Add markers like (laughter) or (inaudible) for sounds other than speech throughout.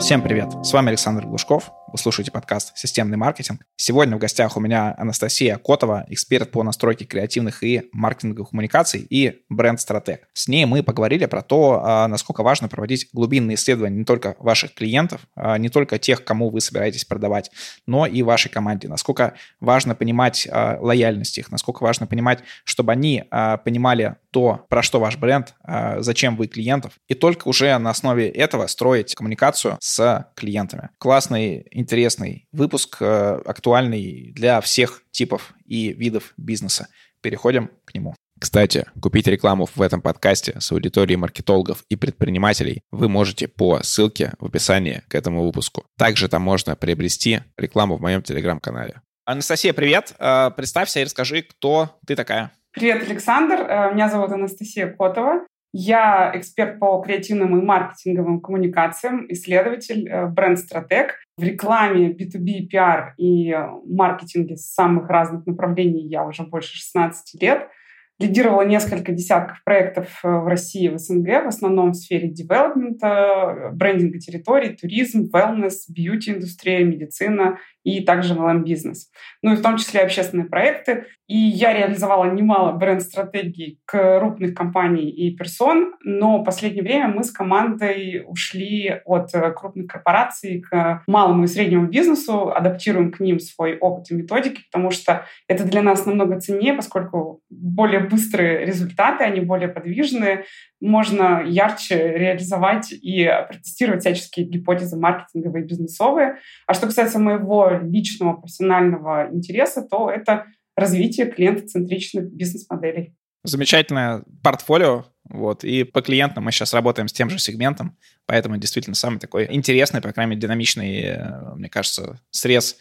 Всем привет! С вами Александр Глушков. Вы слушаете подкаст «Системный маркетинг». Сегодня в гостях у меня Анастасия Котова, эксперт по настройке креативных и маркетинговых коммуникаций и бренд-стратег. С ней мы поговорили про то, а, насколько важно проводить глубинные исследования не только ваших клиентов, а, не только тех, кому вы собираетесь продавать, но и вашей команде. Насколько важно понимать а, лояльность их, насколько важно понимать, чтобы они понимали то, про что ваш бренд, зачем вы клиентов, и только уже на основе этого строить коммуникацию с клиентами. Классный интересный выпуск, э, актуальный для всех типов и видов бизнеса. Переходим к нему. Кстати, купить рекламу в этом подкасте с аудиторией маркетологов и предпринимателей вы можете по ссылке в описании к этому выпуску. Также там можно приобрести рекламу в моем телеграм-канале. Анастасия, привет. Э, представься и расскажи, кто ты такая. Привет, Александр. Э, меня зовут Анастасия Котова. Я эксперт по креативным и маркетинговым коммуникациям, исследователь, э, бренд-стратег. В рекламе, B2B, PR и маркетинге самых разных направлений я уже больше 16 лет – лидировала несколько десятков проектов э, в России в СНГ, в основном в сфере девелопмента, брендинга территорий, туризм, wellness, бьюти-индустрия, медицина и также MLM-бизнес. Ну и в том числе общественные проекты. И я реализовала немало бренд-стратегий крупных компаний и персон, но в последнее время мы с командой ушли от э, крупных корпораций к малому и среднему бизнесу, адаптируем к ним свой опыт и методики, потому что это для нас намного ценнее, поскольку более быстрые результаты, они более подвижные, можно ярче реализовать и протестировать всяческие гипотезы маркетинговые и бизнесовые. А что касается моего личного профессионального интереса, то это развитие клиентоцентричных бизнес-моделей. Замечательное портфолио. Вот. И по клиентам мы сейчас работаем с тем же сегментом, поэтому действительно самый такой интересный, по крайней мере, динамичный, э, мне кажется, срез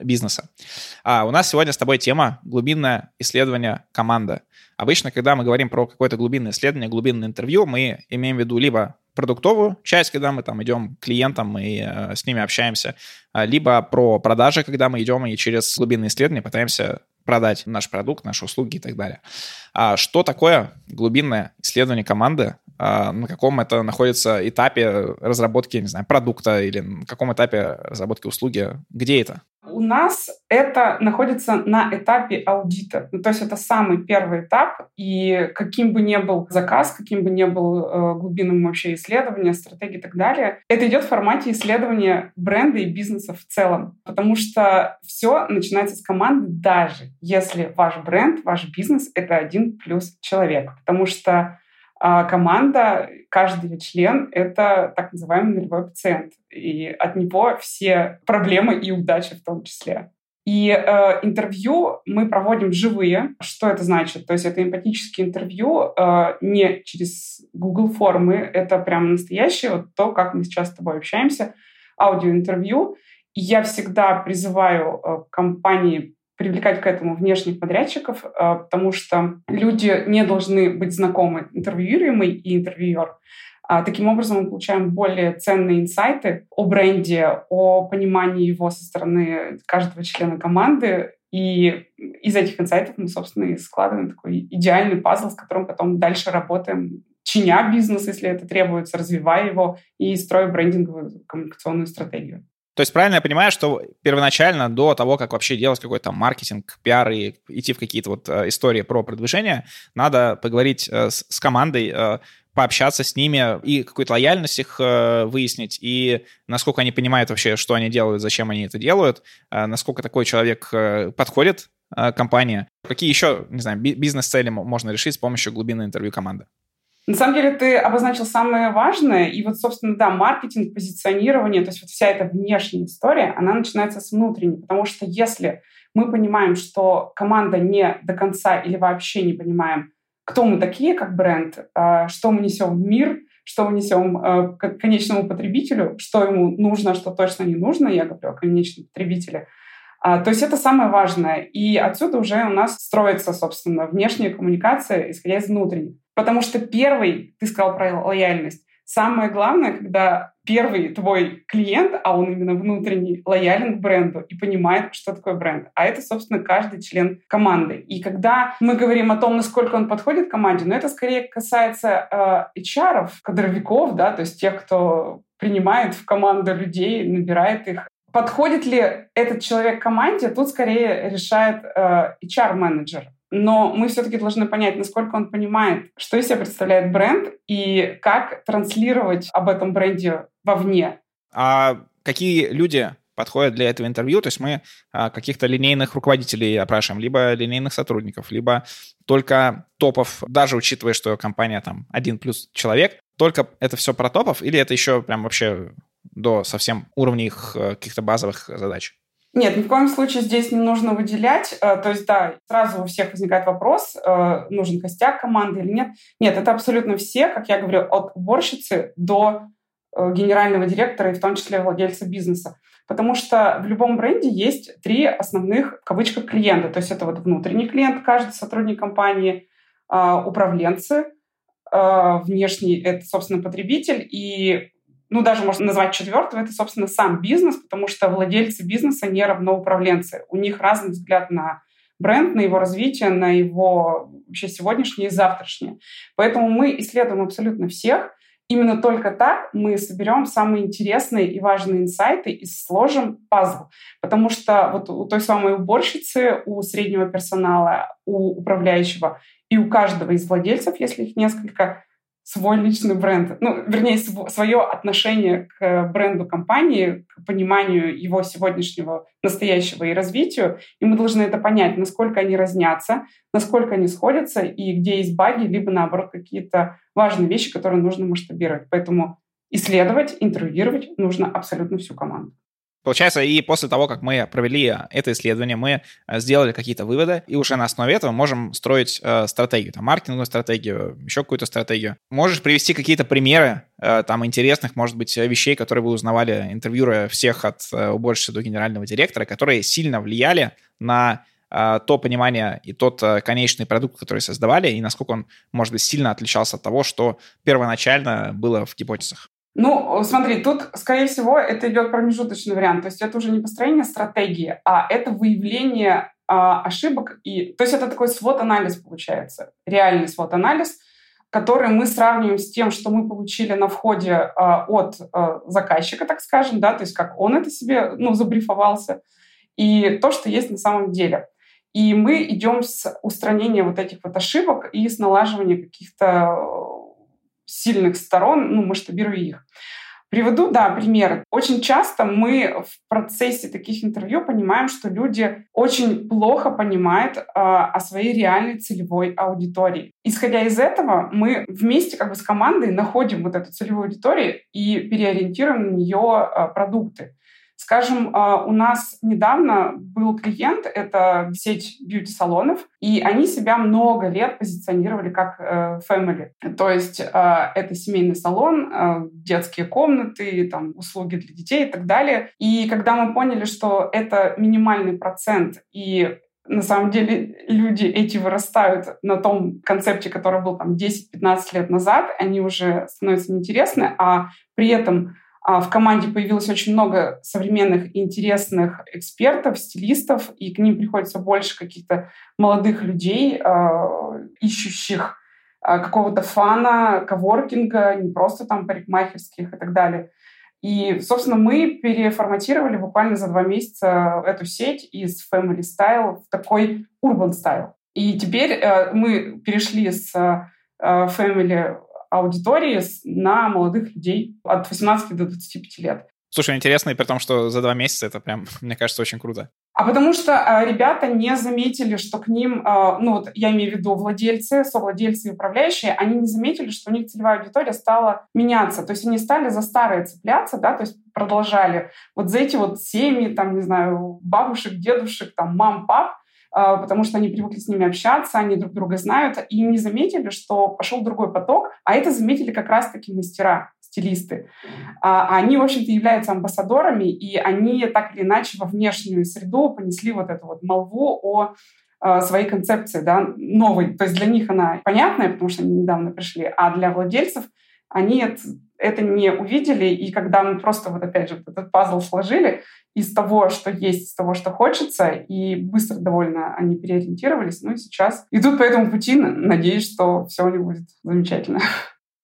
бизнеса. А у нас сегодня с тобой тема глубинное исследование команды. Обычно, когда мы говорим про какое-то глубинное исследование, глубинное интервью, мы имеем в виду либо продуктовую часть, когда мы там идем к клиентам и э, с ними общаемся, а, либо про продажи, когда мы идем и через глубинное исследование пытаемся продать наш продукт, наши услуги и так далее. А что такое глубинное исследование команды? А на каком это находится этапе разработки, не знаю, продукта или на каком этапе разработки услуги? Где это? У нас это находится на этапе аудита. Ну, то есть это самый первый этап, и каким бы ни был заказ, каким бы ни был э, глубинным вообще исследование, стратегии и так далее, это идет в формате исследования бренда и бизнеса в целом. Потому что все начинается с команды, даже если ваш бренд, ваш бизнес — это один плюс человек. Потому что а команда, каждый член — это так называемый нулевой пациент. И от него все проблемы и удачи в том числе. И э, интервью мы проводим живые. Что это значит? То есть это эмпатические интервью э, не через Google формы, это прям настоящее, вот то, как мы сейчас с тобой общаемся, аудиоинтервью. Я всегда призываю э, компании привлекать к этому внешних подрядчиков, э, потому что люди не должны быть знакомы, интервьюируемый и интервьюер. А таким образом мы получаем более ценные инсайты о бренде, о понимании его со стороны каждого члена команды. И из этих инсайтов мы, собственно, и складываем такой идеальный пазл, с которым потом дальше работаем, чиня бизнес, если это требуется, развивая его и строя брендинговую коммуникационную стратегию. То есть правильно я понимаю, что первоначально, до того, как вообще делать какой-то маркетинг, пиар и идти в какие-то вот э, истории про продвижение, надо поговорить э, с, с командой, э, пообщаться с ними и какую-то лояльность их выяснить, и насколько они понимают вообще, что они делают, зачем они это делают, насколько такой человек подходит компании. Какие еще, не знаю, бизнес-цели можно решить с помощью глубины интервью команды? На самом деле ты обозначил самое важное, и вот, собственно, да, маркетинг, позиционирование, то есть вот вся эта внешняя история, она начинается с внутренней, потому что если мы понимаем, что команда не до конца или вообще не понимаем, кто мы такие как бренд, а, что мы несем в мир, что мы несем а, к конечному потребителю, что ему нужно, что точно не нужно, я говорю о конечном потребителе, а, то есть это самое важное. И отсюда уже у нас строится, собственно, внешняя коммуникация, исходя из внутренней. Потому что первый, ты сказал про лояльность, самое главное, когда первый твой клиент, а он именно внутренний, лоялен к бренду и понимает, что такое бренд. А это, собственно, каждый член команды. И когда мы говорим о том, насколько он подходит команде, но это скорее касается э, HR, кадровиков, да, то есть тех, кто принимает в команду людей, набирает их. Подходит ли этот человек команде, тут скорее решает э, HR-менеджер. Но мы все-таки должны понять, насколько он понимает, что из себя представляет бренд и как транслировать об этом бренде вовне. А какие люди подходят для этого интервью. То есть мы а, каких-то линейных руководителей опрашиваем, либо линейных сотрудников, либо только топов, даже учитывая, что компания там один плюс человек, только это все про топов, или это еще прям вообще до совсем уровня их э, каких-то базовых задач? Нет, ни в коем случае здесь не нужно выделять. Э, то есть, да, сразу у всех возникает вопрос, э, нужен костяк команды или нет. Нет, это абсолютно все, как я говорю, от уборщицы до генерального директора и в том числе владельца бизнеса. Потому что в любом бренде есть три основных, в кавычках, клиента. То есть это вот внутренний клиент, каждый сотрудник компании, управленцы, внешний — это, собственно, потребитель, и ну, даже можно назвать четвертого, это, собственно, сам бизнес, потому что владельцы бизнеса не равно управленцы. У них разный взгляд на бренд, на его развитие, на его вообще сегодняшнее и завтрашнее. Поэтому мы исследуем абсолютно всех, Именно только так мы соберем самые интересные и важные инсайты и сложим пазл. Потому что вот у той самой уборщицы, у среднего персонала, у управляющего и у каждого из владельцев, если их несколько, свой личный бренд, ну, вернее, свое отношение к бренду компании, к пониманию его сегодняшнего, настоящего и развитию. И мы должны это понять, насколько они разнятся, насколько они сходятся и где есть баги, либо, наоборот, какие-то важные вещи, которые нужно масштабировать. Поэтому исследовать, интервьюировать нужно абсолютно всю команду. Получается, и после того, как мы провели это исследование, мы э, сделали какие-то выводы, и уже на основе этого можем строить э, стратегию, там, маркетинговую стратегию, еще какую-то стратегию. Можешь привести какие-то примеры э, там интересных, может быть, вещей, которые вы узнавали, интервьюируя всех от э, уборщицы до генерального директора, которые сильно влияли на э, то понимание и тот э, конечный продукт, который создавали, и насколько он, может быть, сильно отличался от того, что первоначально было в гипотезах. Ну, смотри, тут, скорее всего, это идет промежуточный вариант. То есть это уже не построение стратегии, а это выявление а, ошибок. И, то есть это такой свод-анализ получается, реальный свод-анализ, который мы сравниваем с тем, что мы получили на входе а, от а, заказчика, так скажем, да, то есть как он это себе, ну, забрифовался, и то, что есть на самом деле. И мы идем с устранения вот этих вот ошибок и с налаживания каких-то сильных сторон, ну, масштабируя их. Приведу, да, пример. Очень часто мы в процессе таких интервью понимаем, что люди очень плохо понимают э, о своей реальной целевой аудитории. Исходя из этого, мы вместе как бы с командой находим вот эту целевую аудиторию и переориентируем на нее э, продукты. Скажем, а, у нас недавно был клиент, это сеть бьюти-салонов, и они себя много лет позиционировали как э, family. То есть а, это семейный салон, а, детские комнаты, там, услуги для детей и так далее. И когда мы поняли, что это минимальный процент, и на самом деле люди эти вырастают на том концепте, который был там 10-15 лет назад, они уже становятся неинтересны, а при этом в команде появилось очень много современных интересных экспертов, стилистов, и к ним приходится больше каких-то молодых людей, а, ищущих а, какого-то фана, коворкинга, не просто там парикмахерских и так далее. И, собственно, мы переформатировали буквально за два месяца эту сеть из Family Style в такой Urban Style. И теперь э, мы перешли с э, Family аудитории на молодых людей от 18 до 25 лет. Слушай, интересно, и при том, что за два месяца это прям, (laughs) мне кажется, очень круто. А потому что э, ребята не заметили, что к ним, э, ну вот я имею в виду владельцы, совладельцы и управляющие, они не заметили, что у них целевая аудитория стала меняться. То есть они стали за старые цепляться, да, то есть продолжали вот за эти вот семьи, там, не знаю, бабушек, дедушек, там, мам, пап, потому что они привыкли с ними общаться, они друг друга знают, и не заметили, что пошел другой поток, а это заметили как раз-таки мастера, стилисты. А они, в общем-то, являются амбассадорами, и они так или иначе во внешнюю среду понесли вот эту вот молву о а, своей концепции, да, новой. То есть для них она понятная, потому что они недавно пришли, а для владельцев они это, не увидели, и когда мы просто вот опять же этот пазл сложили, из того, что есть, из того, что хочется, и быстро довольно они переориентировались. Ну и сейчас идут по этому пути. Надеюсь, что все у них будет замечательно.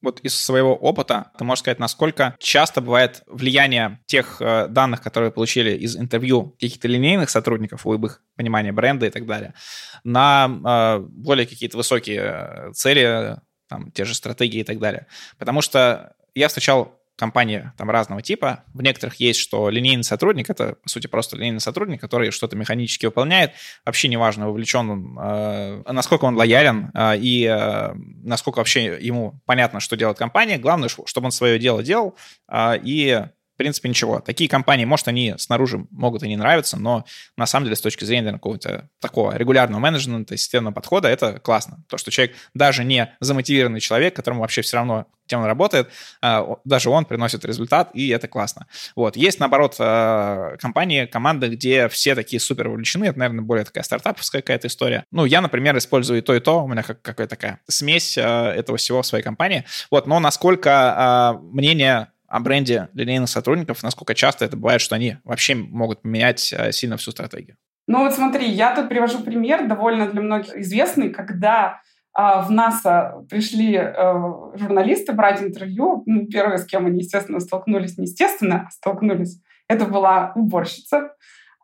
Вот из своего опыта ты можешь сказать, насколько часто бывает влияние тех э, данных, которые получили из интервью каких-то линейных сотрудников, в их понимания бренда и так далее, на э, более какие-то высокие э, цели, там, те же стратегии и так далее. Потому что я встречал компании там разного типа. В некоторых есть, что линейный сотрудник — это, по сути, просто линейный сотрудник, который что-то механически выполняет. Вообще неважно, вовлечен он, э, насколько он лоялен э, и э, насколько вообще ему понятно, что делает компания. Главное, чтобы он свое дело делал э, и в принципе, ничего. Такие компании, может, они снаружи могут и не нравиться, но на самом деле с точки зрения какого-то такого регулярного менеджмента, системного подхода, это классно. То, что человек, даже не замотивированный человек, которому вообще все равно, тем он работает, а, даже он приносит результат, и это классно. Вот. Есть, наоборот, а, компании, команды, где все такие супер увлечены, это, наверное, более такая стартаповская какая-то история. Ну, я, например, использую и то, и то, у меня как, какая-то такая смесь а, этого всего в своей компании. Вот, но насколько мнение о бренде линейных сотрудников, насколько часто это бывает, что они вообще могут поменять э, сильно всю стратегию? Ну вот смотри, я тут привожу пример, довольно для многих известный, когда а, в НАСА пришли а, журналисты брать интервью. Ну, первое, с кем они, естественно, столкнулись, не естественно, а столкнулись, это была уборщица.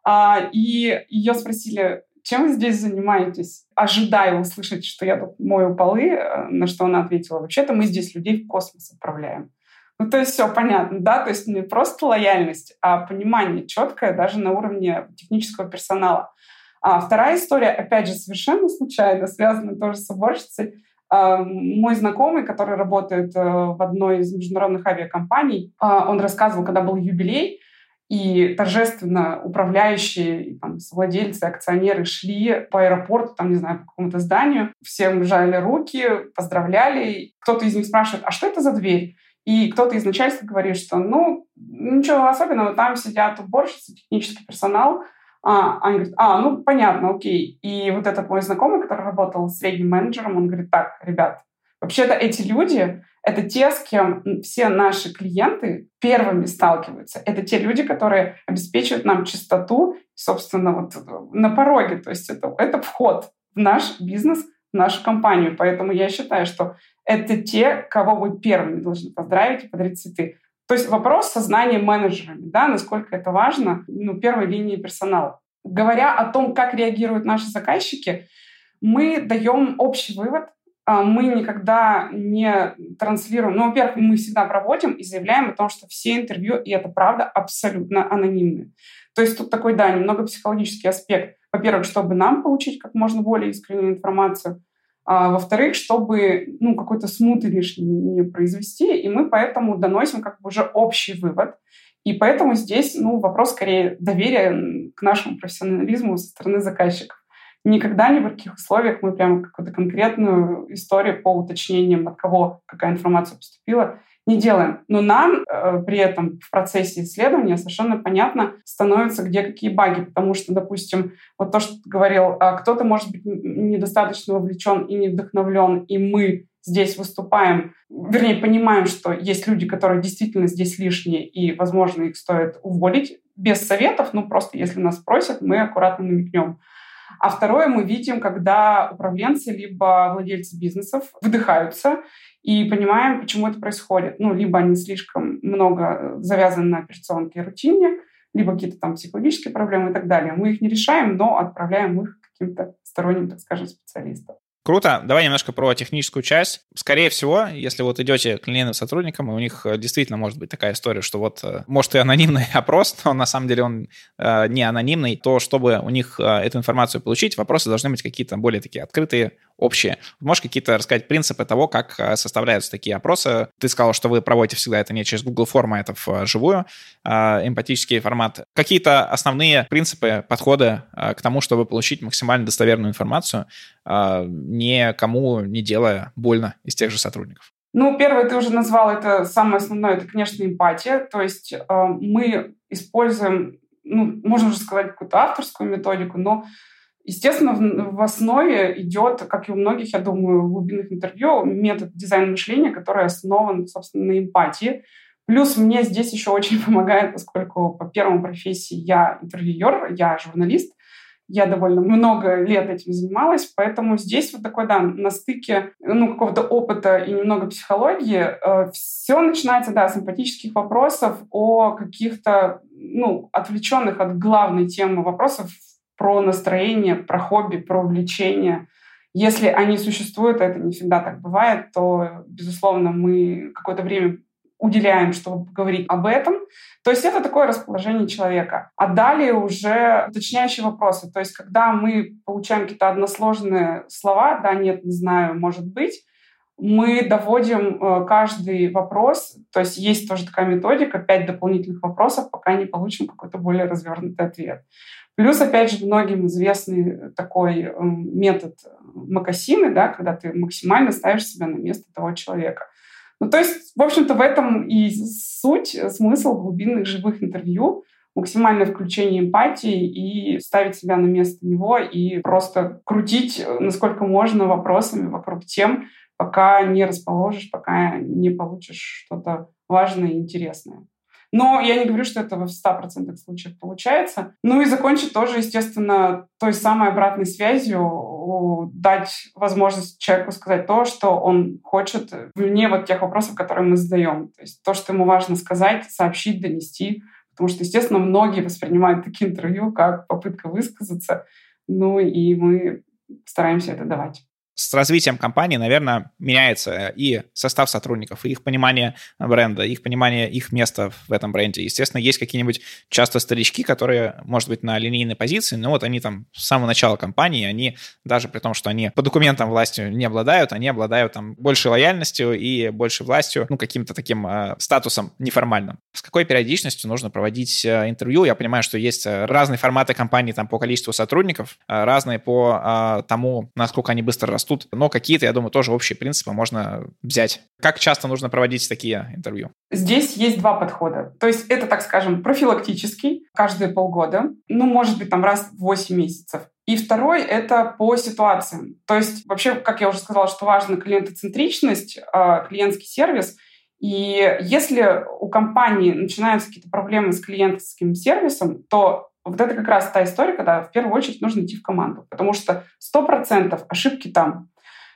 А, и ее спросили, чем вы здесь занимаетесь? Ожидая услышать, что я тут мою полы, на что она ответила, вообще-то мы здесь людей в космос отправляем. Ну, то есть все понятно, да, то есть не просто лояльность, а понимание четкое даже на уровне технического персонала. А вторая история, опять же, совершенно случайно, связана тоже с уборщицей. А, мой знакомый, который работает э, в одной из международных авиакомпаний, а, он рассказывал, когда был юбилей, и торжественно управляющие, там, владельцы, акционеры шли по аэропорту, там, не знаю, по какому-то зданию, всем жали руки, поздравляли. Кто-то из них спрашивает, а что это за дверь? И кто-то из начальства говорит, что ну, ничего особенного, там сидят уборщицы, технический персонал. А, они говорят, а, ну, понятно, окей. И вот этот мой знакомый, который работал средним менеджером, он говорит, так, ребят, вообще-то эти люди, это те, с кем все наши клиенты первыми сталкиваются. Это те люди, которые обеспечивают нам чистоту, собственно, вот на пороге. То есть это, это вход в наш бизнес, нашу компанию. Поэтому я считаю, что это те, кого вы первыми должны поздравить и подарить цветы. То есть вопрос сознания менеджерами, да, насколько это важно, ну, первой линии персонала. Говоря о том, как реагируют наши заказчики, мы даем общий вывод, а, мы никогда не транслируем. Ну, во-первых, мы всегда проводим и заявляем о том, что все интервью, и это правда, абсолютно анонимные. То есть тут такой, да, немного психологический аспект. Во-первых, чтобы нам получить как можно более искреннюю информацию, а, во-вторых, чтобы ну, какой-то смуты лишний не произвести, и мы поэтому доносим как бы уже общий вывод. И поэтому здесь ну, вопрос скорее доверия к нашему профессионализму со стороны заказчиков. Никогда ни в каких условиях мы прямо какую-то конкретную историю по уточнениям, от кого какая информация поступила, не делаем. Но нам э, при этом в процессе исследования совершенно понятно становится, где какие баги, потому что, допустим, вот то, что ты говорил, э, кто-то может быть недостаточно вовлечен и не вдохновлен, и мы здесь выступаем, вернее, понимаем, что есть люди, которые действительно здесь лишние, и, возможно, их стоит уволить без советов, ну, просто если нас просят, мы аккуратно намекнем. А второе мы видим, когда управленцы либо владельцы бизнесов выдыхаются и понимаем, почему это происходит. Ну, либо они слишком много завязаны на операционке и рутине, либо какие-то там психологические проблемы и так далее. Мы их не решаем, но отправляем их к каким-то сторонним, так скажем, специалистам. Круто. Давай немножко про техническую часть. Скорее всего, если вот идете к линейным сотрудникам, и у них э, действительно может быть такая история, что вот, э, может, и анонимный (laughs) опрос, но на самом деле он э, не анонимный, то чтобы у них эту информацию получить, вопросы должны быть какие-то более такие открытые, общие. Можешь какие-то рассказать принципы того, как составляются такие опросы? Ты сказал, что вы проводите всегда это не через Google форму, а это в живую, эмпатический формат. Какие-то основные принципы, подходы к тому, чтобы получить максимально достоверную информацию, никому не делая больно из тех же сотрудников? Ну, первое, ты уже назвал, это самое основное, это, конечно, эмпатия. То есть э, мы используем, ну, можно уже сказать, какую-то авторскую методику, но, естественно, в, основе идет, как и у многих, я думаю, в глубинных интервью, метод дизайна мышления, который основан, собственно, на эмпатии. Плюс мне здесь еще очень (laughs) помогает, поскольку по первому профессии я интервьюер, я журналист, Я довольно много лет этим занималась, поэтому здесь вот такой, да, на стыке ну, какого-то опыта и немного психологии э, все начинается, да, с эмпатических вопросов о каких-то, ну, отвлеченных от главной темы вопросов про настроение, про хобби, про увлечение. Если они существуют, а это не всегда так бывает, то, безусловно, мы какое-то время уделяем, чтобы поговорить об этом. То есть это такое расположение человека. А далее уже уточняющие вопросы. То есть когда мы получаем какие-то односложные слова, да, нет, не знаю, может быть, мы доводим э, каждый вопрос, то есть есть тоже такая методика, пять дополнительных вопросов, пока не получим какой-то более развернутый ответ. Плюс, опять же, многим известный такой эм, метод Макасины, да, когда ты максимально ставишь себя на место того человека. Ну, то есть, в общем-то, в этом и суть, э, смысл глубинных живых интервью, максимальное включение эмпатии и ставить себя на место него и просто крутить, э, насколько можно, вопросами вокруг тем, пока не расположишь, пока не получишь что-то важное и интересное. Но я не говорю, что это в 100% случаев получается. Ну и закончить тоже, естественно, той самой обратной связью, дать возможность человеку сказать то, что он хочет, вне вот тех вопросов, которые мы задаем. То есть то, что ему важно сказать, сообщить, донести. Потому что, естественно, многие воспринимают такие интервью как попытка высказаться. Ну и мы стараемся это давать с развитием компании, наверное, меняется и состав сотрудников, и их понимание бренда, их понимание их места в этом бренде. Естественно, есть какие-нибудь часто старички, которые, может быть, на линейной позиции, но вот они там с самого начала компании, они даже при том, что они по документам властью не обладают, они обладают там большей лояльностью и большей властью, ну, каким-то таким э, статусом неформальным. С какой периодичностью нужно проводить э, интервью? Я понимаю, что есть э, разные форматы компании там по количеству сотрудников, э, разные по э, тому, насколько они быстро растут, но какие-то, я думаю, тоже общие принципы можно взять. Как часто нужно проводить такие интервью? Здесь есть два подхода. То есть это, так скажем, профилактический, каждые полгода, ну, может быть, там раз в 8 месяцев. И второй — это по ситуациям. То есть вообще, как я уже сказала, что важна клиентоцентричность, а, клиентский сервис. И если у компании начинаются какие-то проблемы с клиентским сервисом, то вот это как раз та история, когда в первую очередь нужно идти в команду, потому что 100% ошибки там.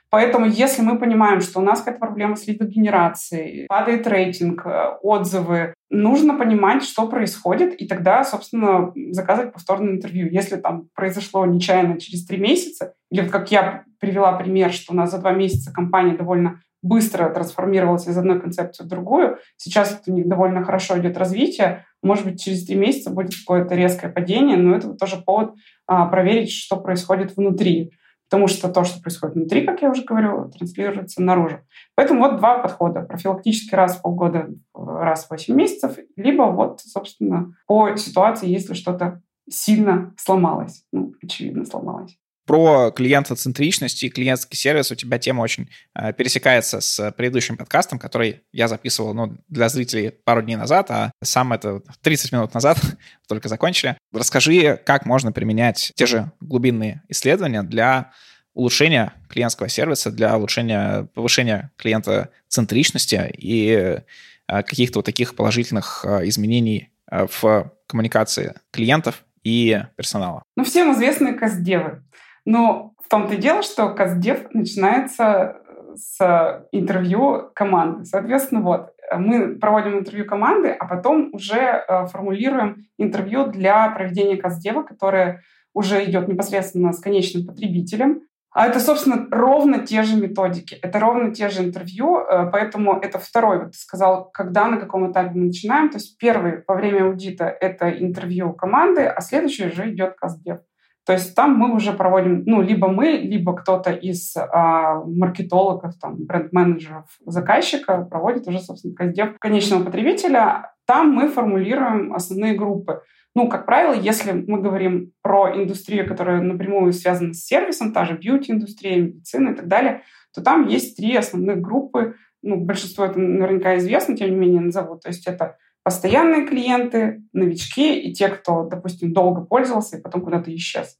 Поэтому если мы понимаем, что у нас какая-то проблема с лидогенерацией, падает рейтинг, э, отзывы, нужно понимать, что происходит, и тогда, собственно, заказывать повторное интервью. Если там произошло нечаянно через три месяца, или вот как я привела пример, что у нас за два месяца компания довольно быстро трансформировалась из одной концепции в другую. Сейчас у них довольно хорошо идет развитие. Может быть, через три месяца будет какое-то резкое падение, но это тоже повод а, проверить, что происходит внутри. Потому что то, что происходит внутри, как я уже говорю, транслируется наружу. Поэтому вот два подхода. Профилактически раз в полгода, раз в 8 месяцев, либо вот, собственно, по ситуации, если что-то сильно сломалось. Ну, очевидно, сломалось про клиентоцентричность и клиентский сервис у тебя тема очень э, пересекается с предыдущим подкастом, который я записывал ну, для зрителей пару дней назад, а сам это 30 минут назад (laughs) только закончили. Расскажи, как можно применять те же глубинные исследования для улучшения клиентского сервиса, для улучшения, повышения клиентоцентричности и э, каких-то вот таких положительных э, изменений э, в коммуникации клиентов и персонала. Ну, всем известны каздевы. Но в том-то и дело, что Каздев начинается с интервью команды. Соответственно, вот, мы проводим интервью команды, а потом уже э, формулируем интервью для проведения Каздева, которое уже идет непосредственно с конечным потребителем. А это, собственно, ровно те же методики, это ровно те же интервью, э, поэтому это второй, вот ты сказал, когда, на каком этапе мы начинаем. То есть первый во время аудита — это интервью команды, а следующий уже идет Каздев. То есть там мы уже проводим, ну, либо мы, либо кто-то из а, маркетологов, там, бренд-менеджеров заказчика проводит уже, собственно, каздев конечного потребителя. Там мы формулируем основные группы. Ну, как правило, если мы говорим про индустрию, которая напрямую связана с сервисом, та же бьюти-индустрия, медицина и так далее, то там есть три основных группы. Ну, большинство это наверняка известно, тем не менее назову. То есть это постоянные клиенты, новички и те, кто, допустим, долго пользовался и потом куда-то исчез.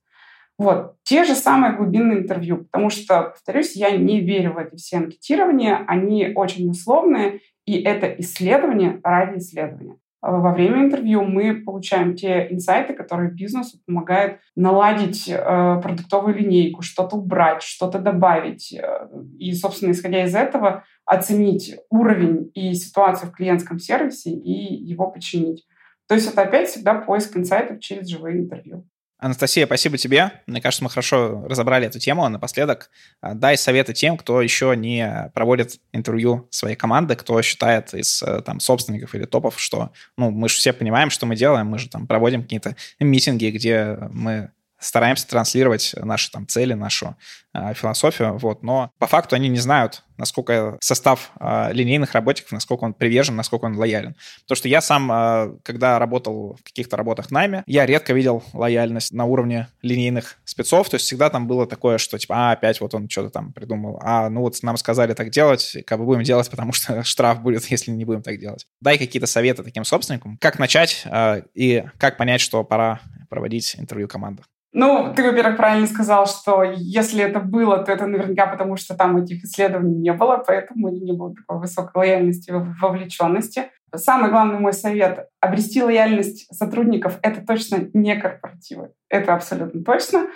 Вот. Те же самые глубинные интервью, потому что, повторюсь, я не верю в эти все анкетирования, они очень условные, и это исследование ради исследования. Во время интервью мы получаем те инсайты, которые бизнесу помогают наладить э, продуктовую линейку, что-то убрать, что-то добавить. Э, и, собственно, исходя из этого, оценить уровень и ситуацию в клиентском сервисе и его починить. То есть это опять всегда поиск инсайтов через живые интервью. Анастасия, спасибо тебе. Мне кажется, мы хорошо разобрали эту тему. Напоследок, а, дай советы тем, кто еще не проводит интервью своей команды, кто считает из э, там, собственников или топов, что ну, мы же все понимаем, что мы делаем, мы же там проводим какие-то митинги, где мы стараемся транслировать наши там цели, нашу э, философию, вот, но по факту они не знают, насколько состав э, линейных работников, насколько он привержен, насколько он лоялен. Потому что я сам, э, когда работал в каких-то работах найме, я редко видел лояльность на уровне линейных спецов, то есть всегда там было такое, что типа, а, опять вот он что-то там придумал, а, ну вот нам сказали так делать, как бы будем делать, потому что (laughs) штраф будет, (laughs) если не будем так делать. Дай какие-то советы таким собственникам, как начать э, и как понять, что пора проводить интервью команды. Ну, ты, во-первых, правильно сказал, что если это было, то это наверняка потому, что там этих исследований не было, поэтому не было такой высокой лояльности, вовлеченности. Самый главный мой совет — обрести лояльность сотрудников — это точно не корпоративы. Это абсолютно точно.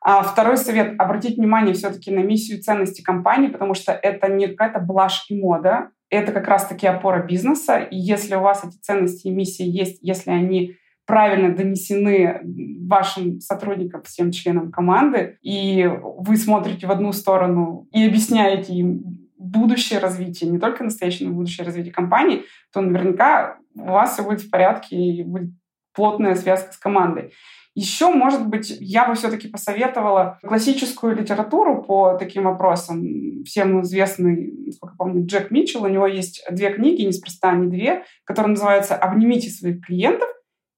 А второй совет — обратить внимание все-таки на миссию и ценности компании, потому что это не какая-то блажь и мода, это как раз-таки опора бизнеса. И если у вас эти ценности и миссии есть, если они правильно донесены вашим сотрудникам, всем членам команды, и вы смотрите в одну сторону и объясняете им будущее развитие, не только настоящее, но будущее развитие компании, то наверняка у вас все будет в порядке и будет плотная связка с командой. Еще, может быть, я бы все-таки посоветовала классическую литературу по таким вопросам. Всем известный, насколько помню, Джек Митчелл. У него есть две книги, неспроста они две, которые называются «Обнимите своих клиентов»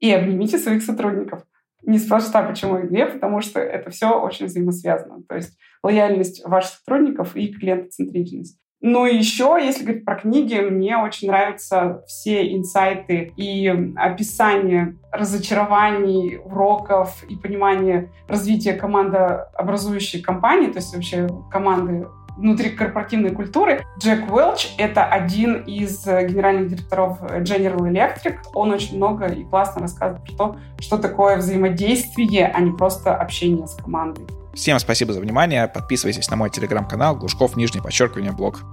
и обнимите своих сотрудников. Не спрашивайте, почему их две, потому что это все очень взаимосвязано. То есть лояльность ваших сотрудников и клиентоцентричность. Ну и еще, если говорить про книги, мне очень нравятся все инсайты и описание разочарований, уроков и понимание развития командообразующей компании, то есть вообще команды внутри корпоративной культуры. Джек Уэлч — это один из э, генеральных директоров General Electric. Он очень много и классно рассказывает про то, что такое взаимодействие, а не просто общение с командой. Всем спасибо за внимание. Подписывайтесь на мой телеграм-канал Глушков, нижнее подчеркивание, блог.